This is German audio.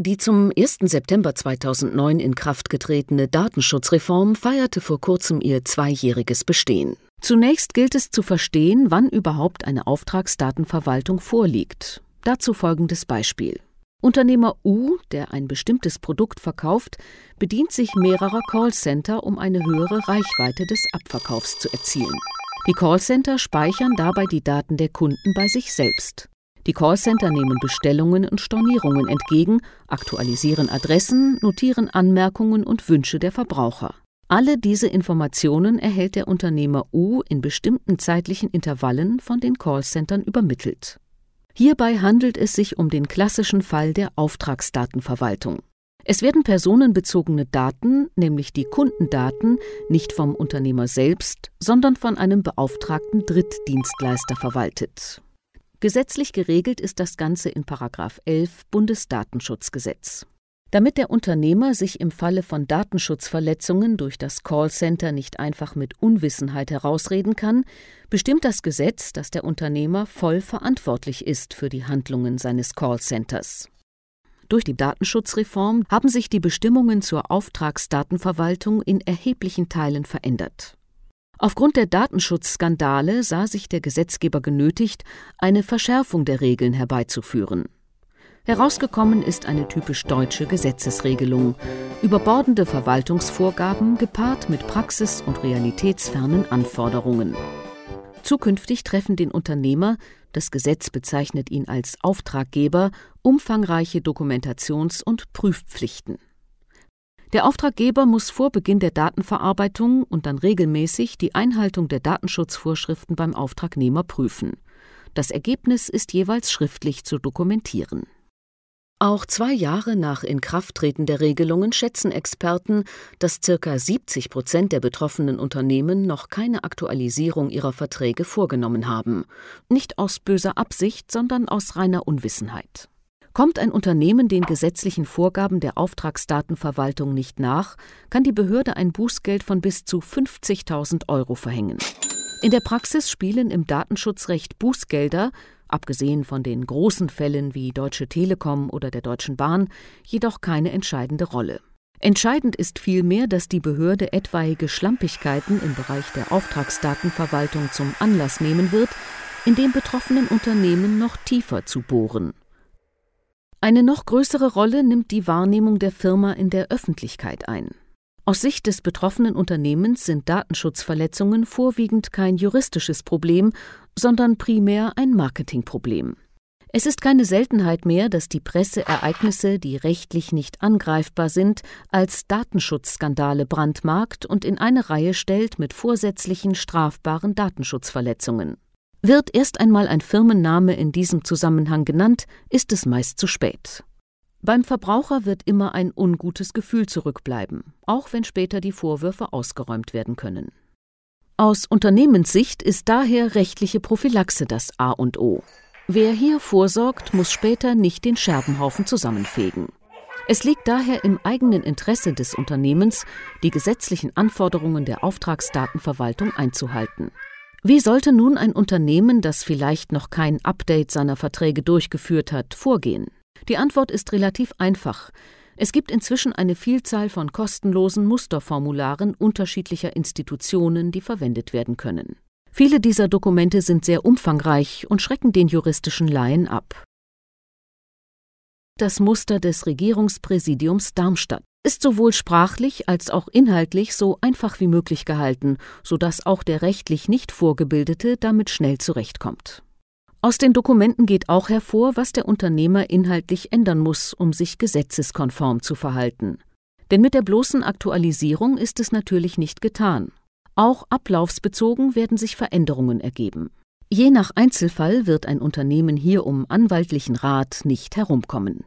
Die zum 1. September 2009 in Kraft getretene Datenschutzreform feierte vor kurzem ihr zweijähriges Bestehen. Zunächst gilt es zu verstehen, wann überhaupt eine Auftragsdatenverwaltung vorliegt. Dazu folgendes Beispiel. Unternehmer U, der ein bestimmtes Produkt verkauft, bedient sich mehrerer Callcenter, um eine höhere Reichweite des Abverkaufs zu erzielen. Die Callcenter speichern dabei die Daten der Kunden bei sich selbst. Die Callcenter nehmen Bestellungen und Stornierungen entgegen, aktualisieren Adressen, notieren Anmerkungen und Wünsche der Verbraucher. Alle diese Informationen erhält der Unternehmer U in bestimmten zeitlichen Intervallen von den Callcentern übermittelt. Hierbei handelt es sich um den klassischen Fall der Auftragsdatenverwaltung. Es werden personenbezogene Daten, nämlich die Kundendaten, nicht vom Unternehmer selbst, sondern von einem beauftragten Drittdienstleister verwaltet. Gesetzlich geregelt ist das Ganze in 11 Bundesdatenschutzgesetz. Damit der Unternehmer sich im Falle von Datenschutzverletzungen durch das Callcenter nicht einfach mit Unwissenheit herausreden kann, bestimmt das Gesetz, dass der Unternehmer voll verantwortlich ist für die Handlungen seines Callcenters. Durch die Datenschutzreform haben sich die Bestimmungen zur Auftragsdatenverwaltung in erheblichen Teilen verändert. Aufgrund der Datenschutzskandale sah sich der Gesetzgeber genötigt, eine Verschärfung der Regeln herbeizuführen. Herausgekommen ist eine typisch deutsche Gesetzesregelung, überbordende Verwaltungsvorgaben gepaart mit praxis- und realitätsfernen Anforderungen. Zukünftig treffen den Unternehmer, das Gesetz bezeichnet ihn als Auftraggeber, umfangreiche Dokumentations- und Prüfpflichten. Der Auftraggeber muss vor Beginn der Datenverarbeitung und dann regelmäßig die Einhaltung der Datenschutzvorschriften beim Auftragnehmer prüfen. Das Ergebnis ist jeweils schriftlich zu dokumentieren. Auch zwei Jahre nach Inkrafttreten der Regelungen schätzen Experten, dass ca. 70 Prozent der betroffenen Unternehmen noch keine Aktualisierung ihrer Verträge vorgenommen haben. Nicht aus böser Absicht, sondern aus reiner Unwissenheit. Kommt ein Unternehmen den gesetzlichen Vorgaben der Auftragsdatenverwaltung nicht nach, kann die Behörde ein Bußgeld von bis zu 50.000 Euro verhängen. In der Praxis spielen im Datenschutzrecht Bußgelder abgesehen von den großen Fällen wie Deutsche Telekom oder der Deutschen Bahn, jedoch keine entscheidende Rolle. Entscheidend ist vielmehr, dass die Behörde etwaige Schlampigkeiten im Bereich der Auftragsdatenverwaltung zum Anlass nehmen wird, in dem betroffenen Unternehmen noch tiefer zu bohren. Eine noch größere Rolle nimmt die Wahrnehmung der Firma in der Öffentlichkeit ein. Aus Sicht des betroffenen Unternehmens sind Datenschutzverletzungen vorwiegend kein juristisches Problem, sondern primär ein Marketingproblem. Es ist keine Seltenheit mehr, dass die Presse Ereignisse, die rechtlich nicht angreifbar sind, als Datenschutzskandale brandmarkt und in eine Reihe stellt mit vorsätzlichen strafbaren Datenschutzverletzungen. Wird erst einmal ein Firmenname in diesem Zusammenhang genannt, ist es meist zu spät. Beim Verbraucher wird immer ein ungutes Gefühl zurückbleiben, auch wenn später die Vorwürfe ausgeräumt werden können. Aus Unternehmenssicht ist daher rechtliche Prophylaxe das A und O. Wer hier vorsorgt, muss später nicht den Scherbenhaufen zusammenfegen. Es liegt daher im eigenen Interesse des Unternehmens, die gesetzlichen Anforderungen der Auftragsdatenverwaltung einzuhalten. Wie sollte nun ein Unternehmen, das vielleicht noch kein Update seiner Verträge durchgeführt hat, vorgehen? Die Antwort ist relativ einfach. Es gibt inzwischen eine Vielzahl von kostenlosen Musterformularen unterschiedlicher Institutionen, die verwendet werden können. Viele dieser Dokumente sind sehr umfangreich und schrecken den juristischen Laien ab. Das Muster des Regierungspräsidiums Darmstadt ist sowohl sprachlich als auch inhaltlich so einfach wie möglich gehalten, sodass auch der rechtlich nicht Vorgebildete damit schnell zurechtkommt. Aus den Dokumenten geht auch hervor, was der Unternehmer inhaltlich ändern muss, um sich gesetzeskonform zu verhalten. Denn mit der bloßen Aktualisierung ist es natürlich nicht getan. Auch ablaufsbezogen werden sich Veränderungen ergeben. Je nach Einzelfall wird ein Unternehmen hier um anwaltlichen Rat nicht herumkommen.